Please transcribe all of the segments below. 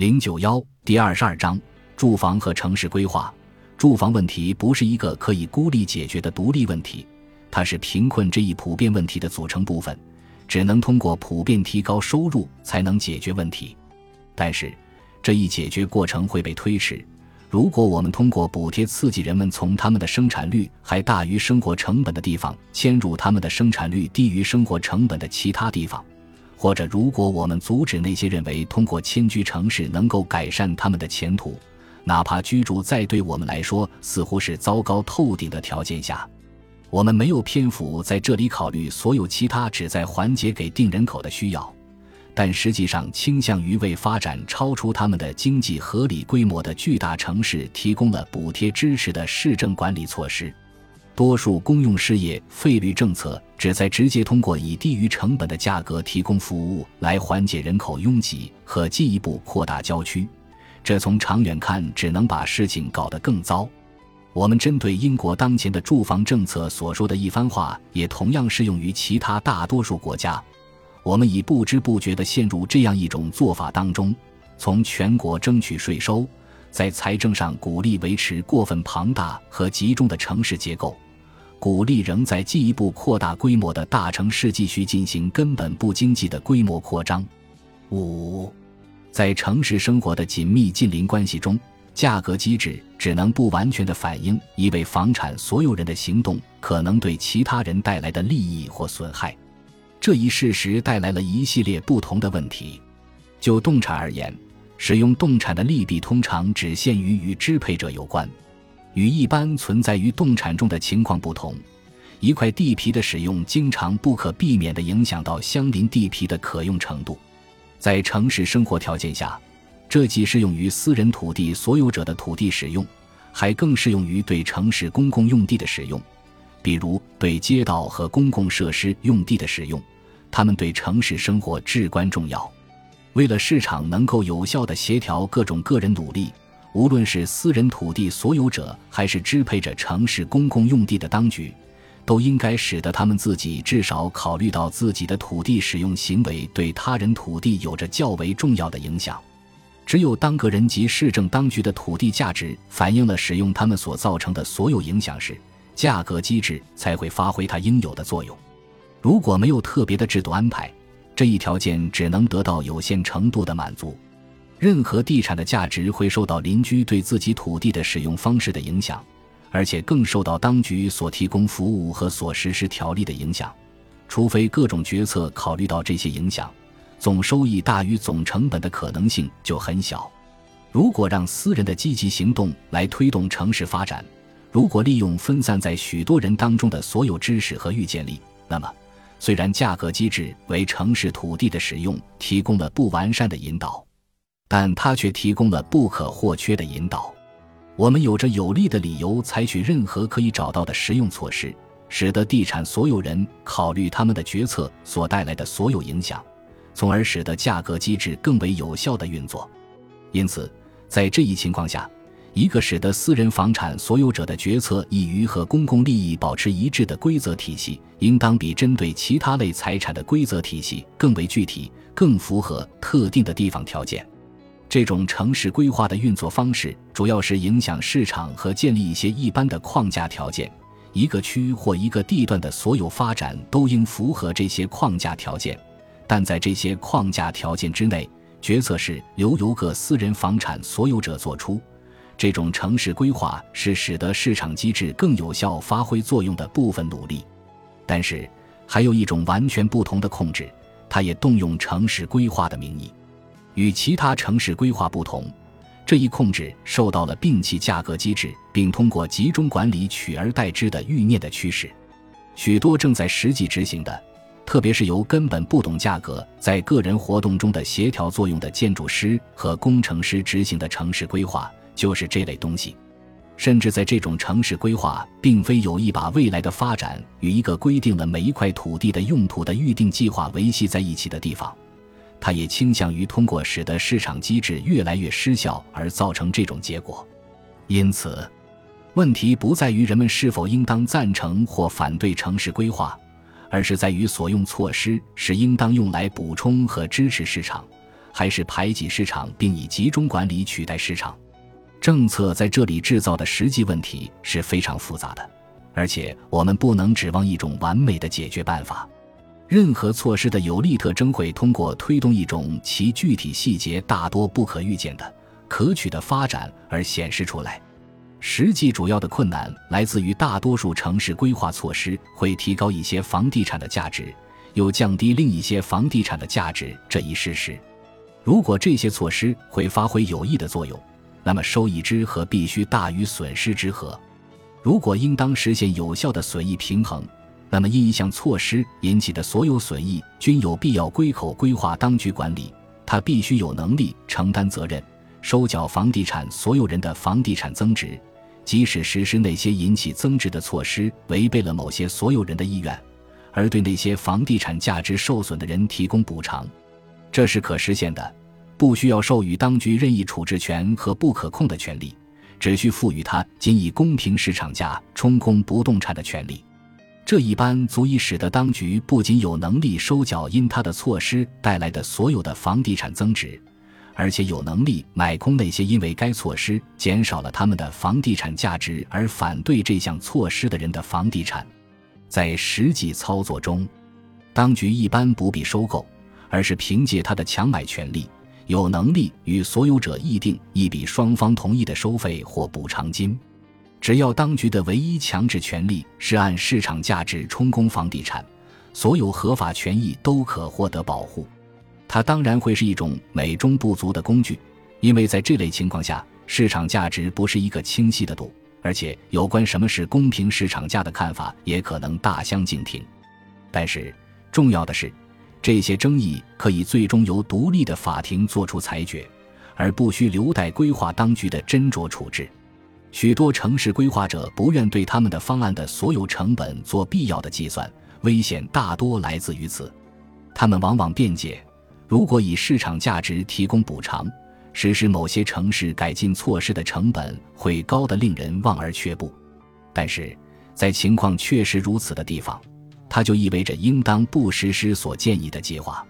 零九幺第二十二章住房和城市规划。住房问题不是一个可以孤立解决的独立问题，它是贫困这一普遍问题的组成部分，只能通过普遍提高收入才能解决问题。但是，这一解决过程会被推迟。如果我们通过补贴刺激人们从他们的生产率还大于生活成本的地方迁入他们的生产率低于生活成本的其他地方。或者，如果我们阻止那些认为通过迁居城市能够改善他们的前途，哪怕居住在对我们来说似乎是糟糕透顶的条件下，我们没有篇幅在这里考虑所有其他旨在缓解给定人口的需要，但实际上倾向于为发展超出他们的经济合理规模的巨大城市提供了补贴支持的市政管理措施。多数公用事业费率政策旨在直接通过以低于成本的价格提供服务来缓解人口拥挤和进一步扩大郊区，这从长远看只能把事情搞得更糟。我们针对英国当前的住房政策所说的一番话，也同样适用于其他大多数国家。我们已不知不觉地陷入这样一种做法当中：从全国争取税收，在财政上鼓励维持过分庞大和集中的城市结构。鼓励仍在进一步扩大规模的大城市继续进行根本不经济的规模扩张。五，在城市生活的紧密近邻关系中，价格机制只能不完全的反映一位房产所有人的行动可能对其他人带来的利益或损害。这一事实带来了一系列不同的问题。就动产而言，使用动产的利弊通常只限于与支配者有关。与一般存在于动产中的情况不同，一块地皮的使用经常不可避免地影响到相邻地皮的可用程度。在城市生活条件下，这既适用于私人土地所有者的土地使用，还更适用于对城市公共用地的使用，比如对街道和公共设施用地的使用。它们对城市生活至关重要。为了市场能够有效地协调各种个人努力。无论是私人土地所有者，还是支配着城市公共用地的当局，都应该使得他们自己至少考虑到自己的土地使用行为对他人土地有着较为重要的影响。只有当个人及市政当局的土地价值反映了使用他们所造成的所有影响时，价格机制才会发挥它应有的作用。如果没有特别的制度安排，这一条件只能得到有限程度的满足。任何地产的价值会受到邻居对自己土地的使用方式的影响，而且更受到当局所提供服务和所实施条例的影响。除非各种决策考虑到这些影响，总收益大于总成本的可能性就很小。如果让私人的积极行动来推动城市发展，如果利用分散在许多人当中的所有知识和预见力，那么虽然价格机制为城市土地的使用提供了不完善的引导。但它却提供了不可或缺的引导。我们有着有力的理由采取任何可以找到的实用措施，使得地产所有人考虑他们的决策所带来的所有影响，从而使得价格机制更为有效的运作。因此，在这一情况下，一个使得私人房产所有者的决策易于和公共利益保持一致的规则体系，应当比针对其他类财产的规则体系更为具体，更符合特定的地方条件。这种城市规划的运作方式，主要是影响市场和建立一些一般的框架条件。一个区或一个地段的所有发展都应符合这些框架条件，但在这些框架条件之内，决策是由由各私人房产所有者做出。这种城市规划是使得市场机制更有效发挥作用的部分努力。但是，还有一种完全不同的控制，它也动用城市规划的名义。与其他城市规划不同，这一控制受到了摒弃价格机制，并通过集中管理取而代之的欲念的驱使。许多正在实际执行的，特别是由根本不懂价格在个人活动中的协调作用的建筑师和工程师执行的城市规划，就是这类东西。甚至在这种城市规划并非有意把未来的发展与一个规定了每一块土地的用途的预定计划维系在一起的地方。他也倾向于通过使得市场机制越来越失效而造成这种结果，因此，问题不在于人们是否应当赞成或反对城市规划，而是在于所用措施是应当用来补充和支持市场，还是排挤市场并以集中管理取代市场？政策在这里制造的实际问题是非常复杂的，而且我们不能指望一种完美的解决办法。任何措施的有利特征会通过推动一种其具体细节大多不可预见的可取的发展而显示出来。实际主要的困难来自于大多数城市规划措施会提高一些房地产的价值，又降低另一些房地产的价值这一事实。如果这些措施会发挥有益的作用，那么收益之和必须大于损失之和。如果应当实现有效的损益平衡，那么因一项措施引起的所有损益均有必要归口规划当局管理。他必须有能力承担责任，收缴房地产所有人的房地产增值，即使实施那些引起增值的措施违背了某些所有人的意愿，而对那些房地产价值受损的人提供补偿，这是可实现的。不需要授予当局任意处置权和不可控的权利，只需赋予他仅以公平市场价充公不动产的权利。这一般足以使得当局不仅有能力收缴因他的措施带来的所有的房地产增值，而且有能力买空那些因为该措施减少了他们的房地产价值而反对这项措施的人的房地产。在实际操作中，当局一般不必收购，而是凭借他的强买权利。有能力与所有者议定一笔双方同意的收费或补偿金，只要当局的唯一强制权利是按市场价值充公房地产，所有合法权益都可获得保护。它当然会是一种美中不足的工具，因为在这类情况下，市场价值不是一个清晰的度，而且有关什么是公平市场价的看法也可能大相径庭。但是，重要的是。这些争议可以最终由独立的法庭作出裁决，而不需留待规划当局的斟酌处置。许多城市规划者不愿对他们的方案的所有成本做必要的计算，危险大多来自于此。他们往往辩解：如果以市场价值提供补偿，实施某些城市改进措施的成本会高得令人望而却步。但是在情况确实如此的地方。它就意味着应当不实施所建议的计划。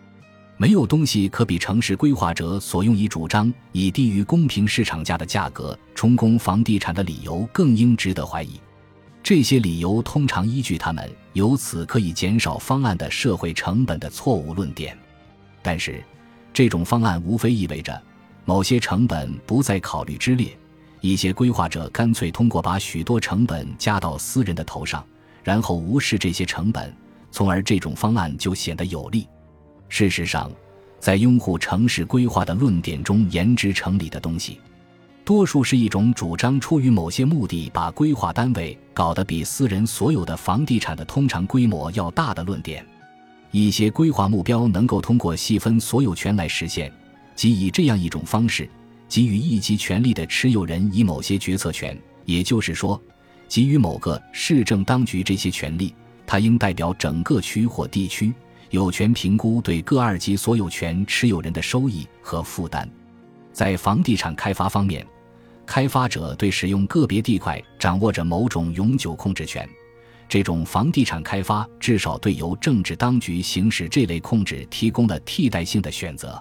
没有东西可比城市规划者所用以主张以低于公平市场价的价格充公房地产的理由更应值得怀疑。这些理由通常依据他们由此可以减少方案的社会成本的错误论点。但是，这种方案无非意味着某些成本不在考虑之列。一些规划者干脆通过把许多成本加到私人的头上。然后无视这些成本，从而这种方案就显得有利。事实上，在拥护城市规划的论点中，言之成理的东西，多数是一种主张出于某些目的，把规划单位搞得比私人所有的房地产的通常规模要大的论点。一些规划目标能够通过细分所有权来实现，即以这样一种方式给予一级权力的持有人以某些决策权，也就是说。给予某个市政当局这些权利，它应代表整个区或地区，有权评估对各二级所有权持有人的收益和负担。在房地产开发方面，开发者对使用个别地块掌握着某种永久控制权。这种房地产开发至少对由政治当局行使这类控制提供了替代性的选择。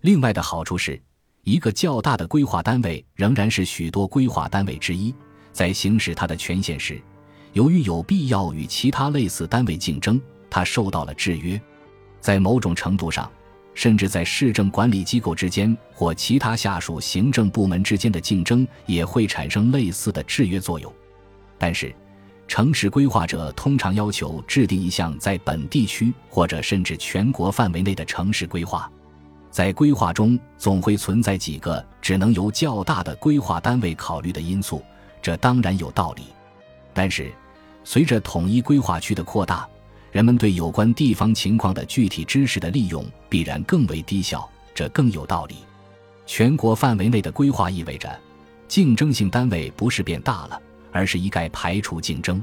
另外的好处是，一个较大的规划单位仍然是许多规划单位之一。在行使它的权限时，由于有必要与其他类似单位竞争，他受到了制约。在某种程度上，甚至在市政管理机构之间或其他下属行政部门之间的竞争也会产生类似的制约作用。但是，城市规划者通常要求制定一项在本地区或者甚至全国范围内的城市规划。在规划中，总会存在几个只能由较大的规划单位考虑的因素。这当然有道理，但是，随着统一规划区的扩大，人们对有关地方情况的具体知识的利用必然更为低效。这更有道理。全国范围内的规划意味着，竞争性单位不是变大了，而是一概排除竞争。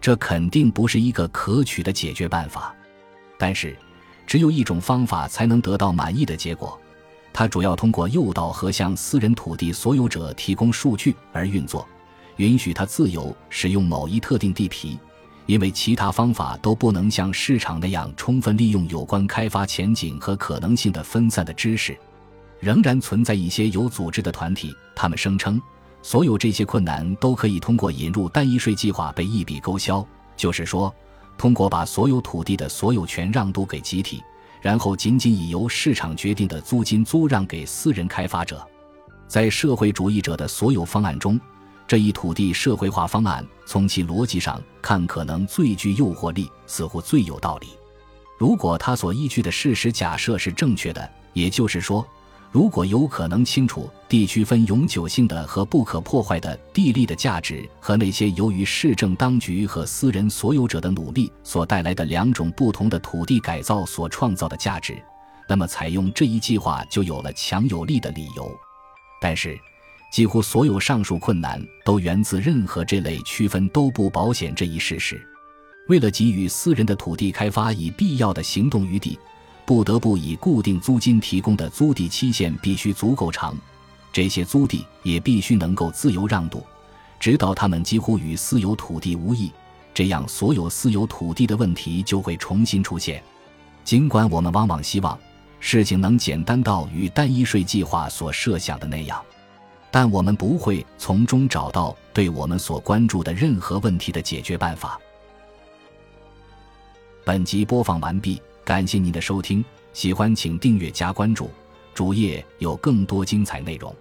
这肯定不是一个可取的解决办法。但是，只有一种方法才能得到满意的结果，它主要通过诱导和向私人土地所有者提供数据而运作。允许他自由使用某一特定地皮，因为其他方法都不能像市场那样充分利用有关开发前景和可能性的分散的知识。仍然存在一些有组织的团体，他们声称，所有这些困难都可以通过引入单一税计划被一笔勾销。就是说，通过把所有土地的所有权让渡给集体，然后仅仅以由市场决定的租金租让给私人开发者。在社会主义者的所有方案中，这一土地社会化方案从其逻辑上看可能最具诱惑力，似乎最有道理。如果他所依据的事实假设是正确的，也就是说。如果有可能清楚地区分永久性的和不可破坏的地利的价值和那些由于市政当局和私人所有者的努力所带来的两种不同的土地改造所创造的价值，那么采用这一计划就有了强有力的理由。但是，几乎所有上述困难都源自任何这类区分都不保险这一事实。为了给予私人的土地开发以必要的行动余地。不得不以固定租金提供的租地期限必须足够长，这些租地也必须能够自由让渡，直到他们几乎与私有土地无异。这样，所有私有土地的问题就会重新出现。尽管我们往往希望事情能简单到与单一税计划所设想的那样，但我们不会从中找到对我们所关注的任何问题的解决办法。本集播放完毕。感谢您的收听，喜欢请订阅加关注，主页有更多精彩内容。